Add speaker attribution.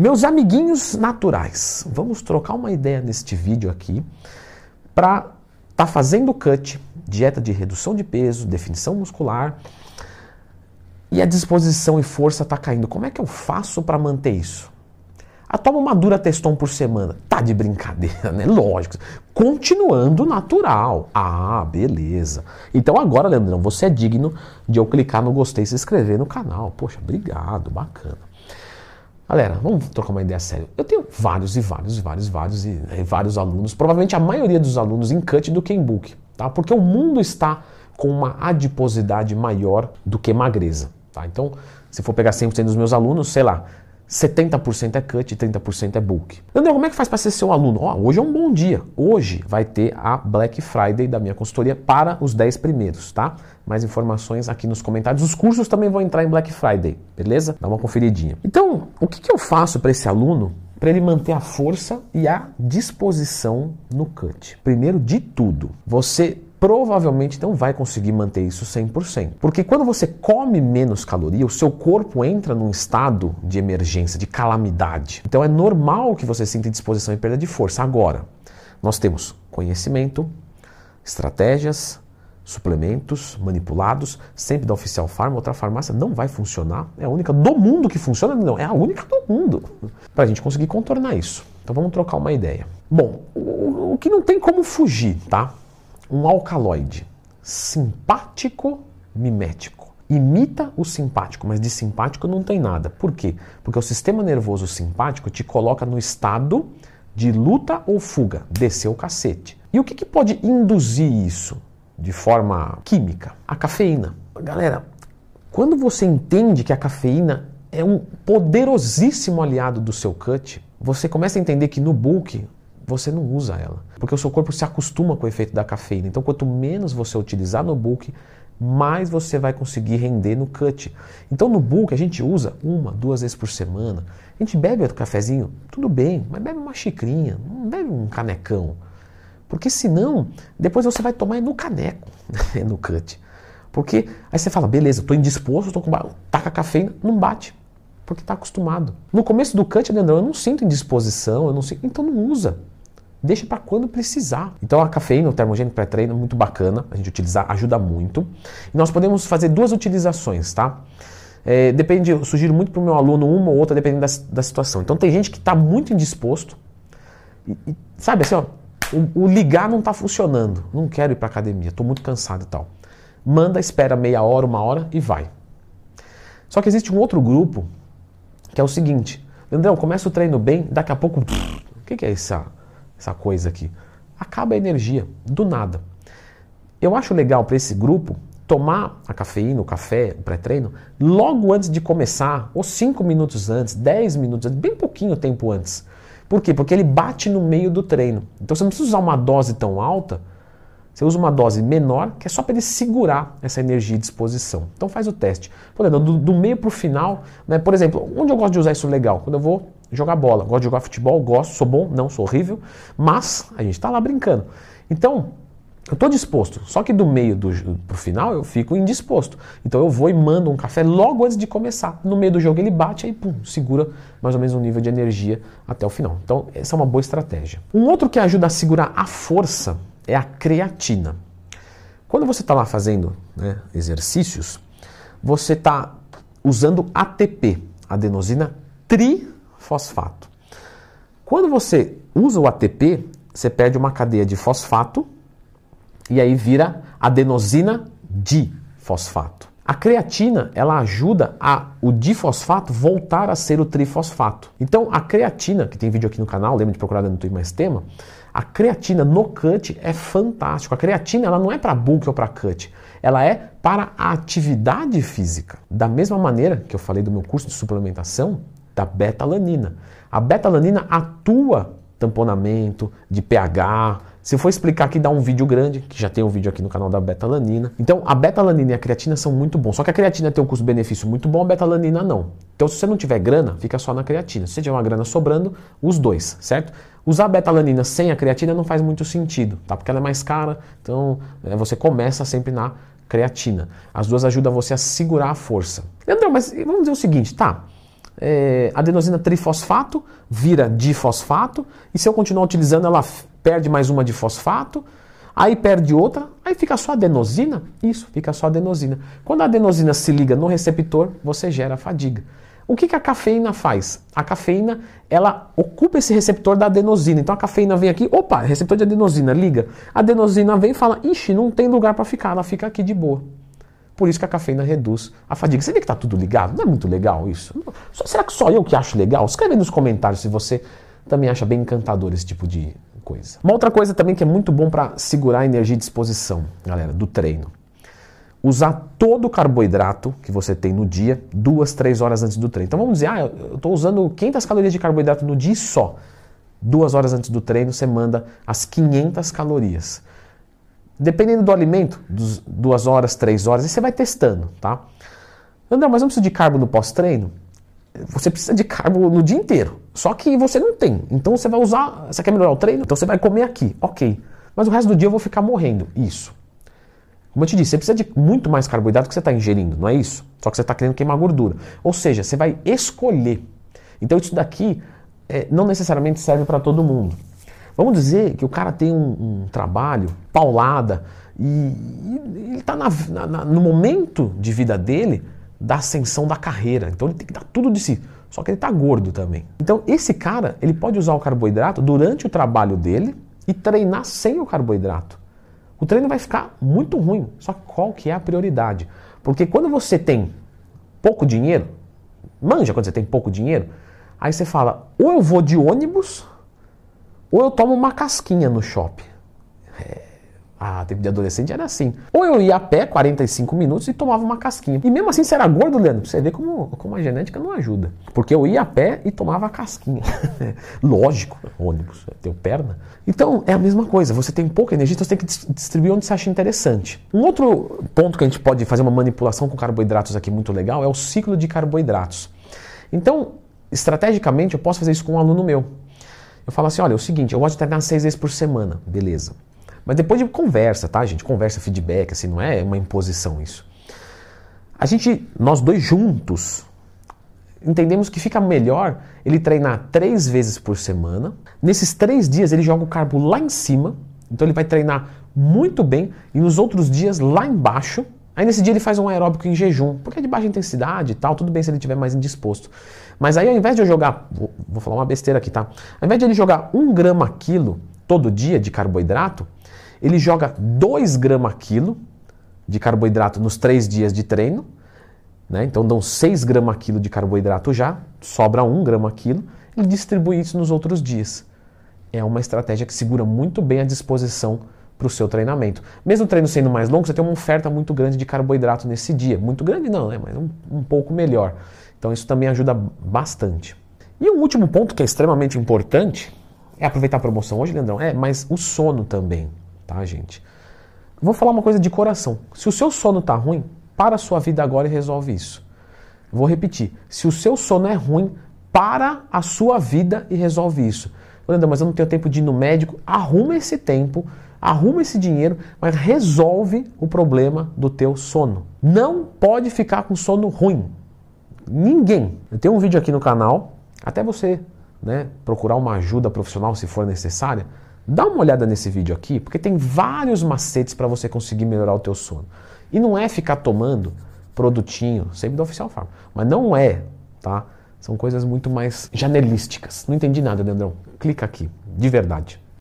Speaker 1: Meus amiguinhos naturais, vamos trocar uma ideia neste vídeo aqui para tá fazendo cut, dieta de redução de peso, definição muscular e a disposição e força está caindo. Como é que eu faço para manter isso? Ah, toma uma dura teston por semana. Tá de brincadeira, né? Lógico. Continuando natural. Ah, beleza. Então agora, Leandrão, você é digno de eu clicar no gostei e se inscrever no canal. Poxa, obrigado, bacana. Galera, vamos trocar uma ideia séria. Eu tenho vários e vários e vários, vários e, e vários alunos, provavelmente a maioria dos alunos em cut do que em book, tá? Porque o mundo está com uma adiposidade maior do que magreza, tá? Então, se for pegar 100% dos meus alunos, sei lá, 70% é cut e 30% é book. André, como é que faz para ser seu aluno? Oh, hoje é um bom dia. Hoje vai ter a Black Friday da minha consultoria para os 10 primeiros, tá? Mais informações aqui nos comentários. Os cursos também vão entrar em Black Friday, beleza? Dá uma conferidinha. Então, o que, que eu faço para esse aluno para ele manter a força e a disposição no cut? Primeiro de tudo, você provavelmente não vai conseguir manter isso 100%. Porque quando você come menos caloria, o seu corpo entra num estado de emergência, de calamidade. Então é normal que você sinta disposição e perda de força. Agora, nós temos conhecimento, estratégias, suplementos manipulados, sempre da Oficial Farma, outra farmácia não vai funcionar. É a única do mundo que funciona? Não, é a única do mundo. Para a gente conseguir contornar isso. Então vamos trocar uma ideia. Bom, o, o que não tem como fugir, tá? Um alcaloide simpático mimético. Imita o simpático, mas de simpático não tem nada. Por quê? Porque o sistema nervoso simpático te coloca no estado de luta ou fuga, descer o cacete. E o que, que pode induzir isso de forma química? A cafeína. Galera, quando você entende que a cafeína é um poderosíssimo aliado do seu cut, você começa a entender que no bulk você não usa ela. Porque o seu corpo se acostuma com o efeito da cafeína. Então, quanto menos você utilizar no bulk, mais você vai conseguir render no cut. Então, no bulk, a gente usa uma, duas vezes por semana. A gente bebe outro cafezinho, tudo bem, mas bebe uma xicrinha, não bebe um canecão. Porque senão, depois você vai tomar no caneco, no cut. Porque aí você fala, beleza, estou indisposto, estou com. Taca cafeína, não bate porque está acostumado. No começo do cut, Leandrão, eu não sinto indisposição, eu não sinto, então não usa. Deixa para quando precisar. Então a cafeína, o termogênico pré-treino, muito bacana, a gente utilizar, ajuda muito. E nós podemos fazer duas utilizações, tá? É, depende, eu sugiro muito para o meu aluno uma ou outra, dependendo da, da situação. Então tem gente que está muito indisposto, e, e, sabe assim, ó, o, o ligar não está funcionando, não quero ir para academia, estou muito cansado e tal. Manda, espera meia hora, uma hora e vai. Só que existe um outro grupo que é o seguinte: Leandrão, começa o treino bem, daqui a pouco, o que, que é essa? Essa coisa aqui. Acaba a energia, do nada. Eu acho legal para esse grupo tomar a cafeína, o café, o pré-treino, logo antes de começar, ou 5 minutos antes, 10 minutos antes, bem pouquinho tempo antes. Por quê? Porque ele bate no meio do treino. Então você não precisa usar uma dose tão alta, você usa uma dose menor, que é só para ele segurar essa energia e disposição. Então faz o teste. Por exemplo, do, do meio para o final, né, por exemplo, onde eu gosto de usar isso legal? Quando eu vou jogar bola. Gosto de jogar futebol, gosto, sou bom, não sou horrível, mas a gente está lá brincando. Então, eu estou disposto, só que do meio do, pro final eu fico indisposto. Então eu vou e mando um café logo antes de começar. No meio do jogo ele bate, aí pum, segura mais ou menos um nível de energia até o final. Então essa é uma boa estratégia. Um outro que ajuda a segurar a força é a creatina. Quando você está lá fazendo né, exercícios, você está usando ATP, adenosina tri fosfato. Quando você usa o ATP, você perde uma cadeia de fosfato e aí vira adenosina difosfato. A creatina, ela ajuda a o difosfato voltar a ser o trifosfato. Então, a creatina, que tem vídeo aqui no canal, lembra de procurar dentro do mais tema, a creatina no cut é fantástico. A creatina, ela não é para bulk ou para cut, ela é para a atividade física. Da mesma maneira que eu falei do meu curso de suplementação, da betalanina. A betalanina atua tamponamento de pH. Se for explicar aqui, dá um vídeo grande, que já tem um vídeo aqui no canal da betalanina. Então, a betalanina e a creatina são muito bons. Só que a creatina tem um custo-benefício muito bom, a betalanina não. Então, se você não tiver grana, fica só na creatina. Se você tiver uma grana sobrando, os dois, certo? Usar a betalanina sem a creatina não faz muito sentido, tá? Porque ela é mais cara, então é, você começa sempre na creatina. As duas ajudam você a segurar a força. Leandrão, mas vamos dizer o seguinte, tá? É, adenosina trifosfato vira difosfato, e se eu continuar utilizando, ela perde mais uma de fosfato, aí perde outra, aí fica só adenosina. Isso, fica só adenosina. Quando a adenosina se liga no receptor, você gera fadiga. O que, que a cafeína faz? A cafeína ela ocupa esse receptor da adenosina. Então a cafeína vem aqui, opa, receptor de adenosina, liga. A adenosina vem e fala, ixi, não tem lugar para ficar, ela fica aqui de boa. Por isso que a cafeína reduz a fadiga. Você vê que está tudo ligado? Não é muito legal isso? Será que só eu que acho legal? Escreve nos comentários se você também acha bem encantador esse tipo de coisa. Uma outra coisa também que é muito bom para segurar a energia e disposição, galera, do treino. Usar todo o carboidrato que você tem no dia, duas, três horas antes do treino. Então vamos dizer, ah, eu estou usando 500 calorias de carboidrato no dia só. Duas horas antes do treino, você manda as 500 calorias. Dependendo do alimento, duas horas, três horas, e você vai testando, tá? André, mas não precisa de carbo no pós-treino? Você precisa de carbo no dia inteiro. Só que você não tem. Então você vai usar. Você quer melhorar o treino? Então você vai comer aqui. Ok. Mas o resto do dia eu vou ficar morrendo. Isso. Como eu te disse, você precisa de muito mais carboidrato que você está ingerindo, não é isso? Só que você está querendo queimar gordura. Ou seja, você vai escolher. Então isso daqui é, não necessariamente serve para todo mundo. Vamos dizer que o cara tem um, um trabalho, paulada, e, e ele está no momento de vida dele da ascensão da carreira. Então ele tem que dar tudo de si. Só que ele está gordo também. Então esse cara, ele pode usar o carboidrato durante o trabalho dele e treinar sem o carboidrato. O treino vai ficar muito ruim. Só que qual que é a prioridade? Porque quando você tem pouco dinheiro, manja quando você tem pouco dinheiro, aí você fala, ou eu vou de ônibus ou eu tomo uma casquinha no shopping. É, ah, tempo de adolescente era assim. Ou eu ia a pé 45 minutos e tomava uma casquinha. E mesmo assim você era gordo, Leandro. Você vê como, como a genética não ajuda. Porque eu ia a pé e tomava casquinha. Lógico, ônibus, tenho perna. Então é a mesma coisa. Você tem pouca energia, então você tem que distribuir onde você acha interessante. Um outro ponto que a gente pode fazer uma manipulação com carboidratos aqui muito legal é o ciclo de carboidratos. Então, estrategicamente, eu posso fazer isso com um aluno meu. Eu falo assim: olha, é o seguinte, eu gosto de treinar seis vezes por semana, beleza. Mas depois de conversa, tá, gente? Conversa, feedback, assim, não é uma imposição isso. A gente, nós dois juntos, entendemos que fica melhor ele treinar três vezes por semana. Nesses três dias ele joga o carbo lá em cima, então ele vai treinar muito bem, e nos outros dias lá embaixo. Aí nesse dia ele faz um aeróbico em jejum, porque é de baixa intensidade e tal, tudo bem se ele estiver mais indisposto. Mas aí ao invés de eu jogar, vou, vou falar uma besteira aqui, tá? Ao invés de ele jogar um grama quilo todo dia de carboidrato, ele joga 2 gramas quilo de carboidrato nos três dias de treino, né? então dão 6 gramas quilo de carboidrato já, sobra 1 grama quilo, ele distribui isso nos outros dias. É uma estratégia que segura muito bem a disposição para o seu treinamento. Mesmo o treino sendo mais longo, você tem uma oferta muito grande de carboidrato nesse dia. Muito grande não, né? mas um, um pouco melhor. Então isso também ajuda bastante. E um último ponto que é extremamente importante é aproveitar a promoção hoje, Leandrão, é, mas o sono também, tá, gente? Vou falar uma coisa de coração. Se o seu sono tá ruim, para a sua vida agora e resolve isso. Vou repetir. Se o seu sono é ruim, para a sua vida e resolve isso. Leandrão, mas eu não tenho tempo de ir no médico. Arruma esse tempo, arruma esse dinheiro, mas resolve o problema do teu sono. Não pode ficar com sono ruim. Ninguém. Eu tenho um vídeo aqui no canal, até você né, procurar uma ajuda profissional se for necessária. Dá uma olhada nesse vídeo aqui, porque tem vários macetes para você conseguir melhorar o teu sono. E não é ficar tomando produtinho, sempre do Oficial Farm, mas não é, tá? São coisas muito mais janelísticas. Não entendi nada, Leandrão. Clica aqui, de verdade.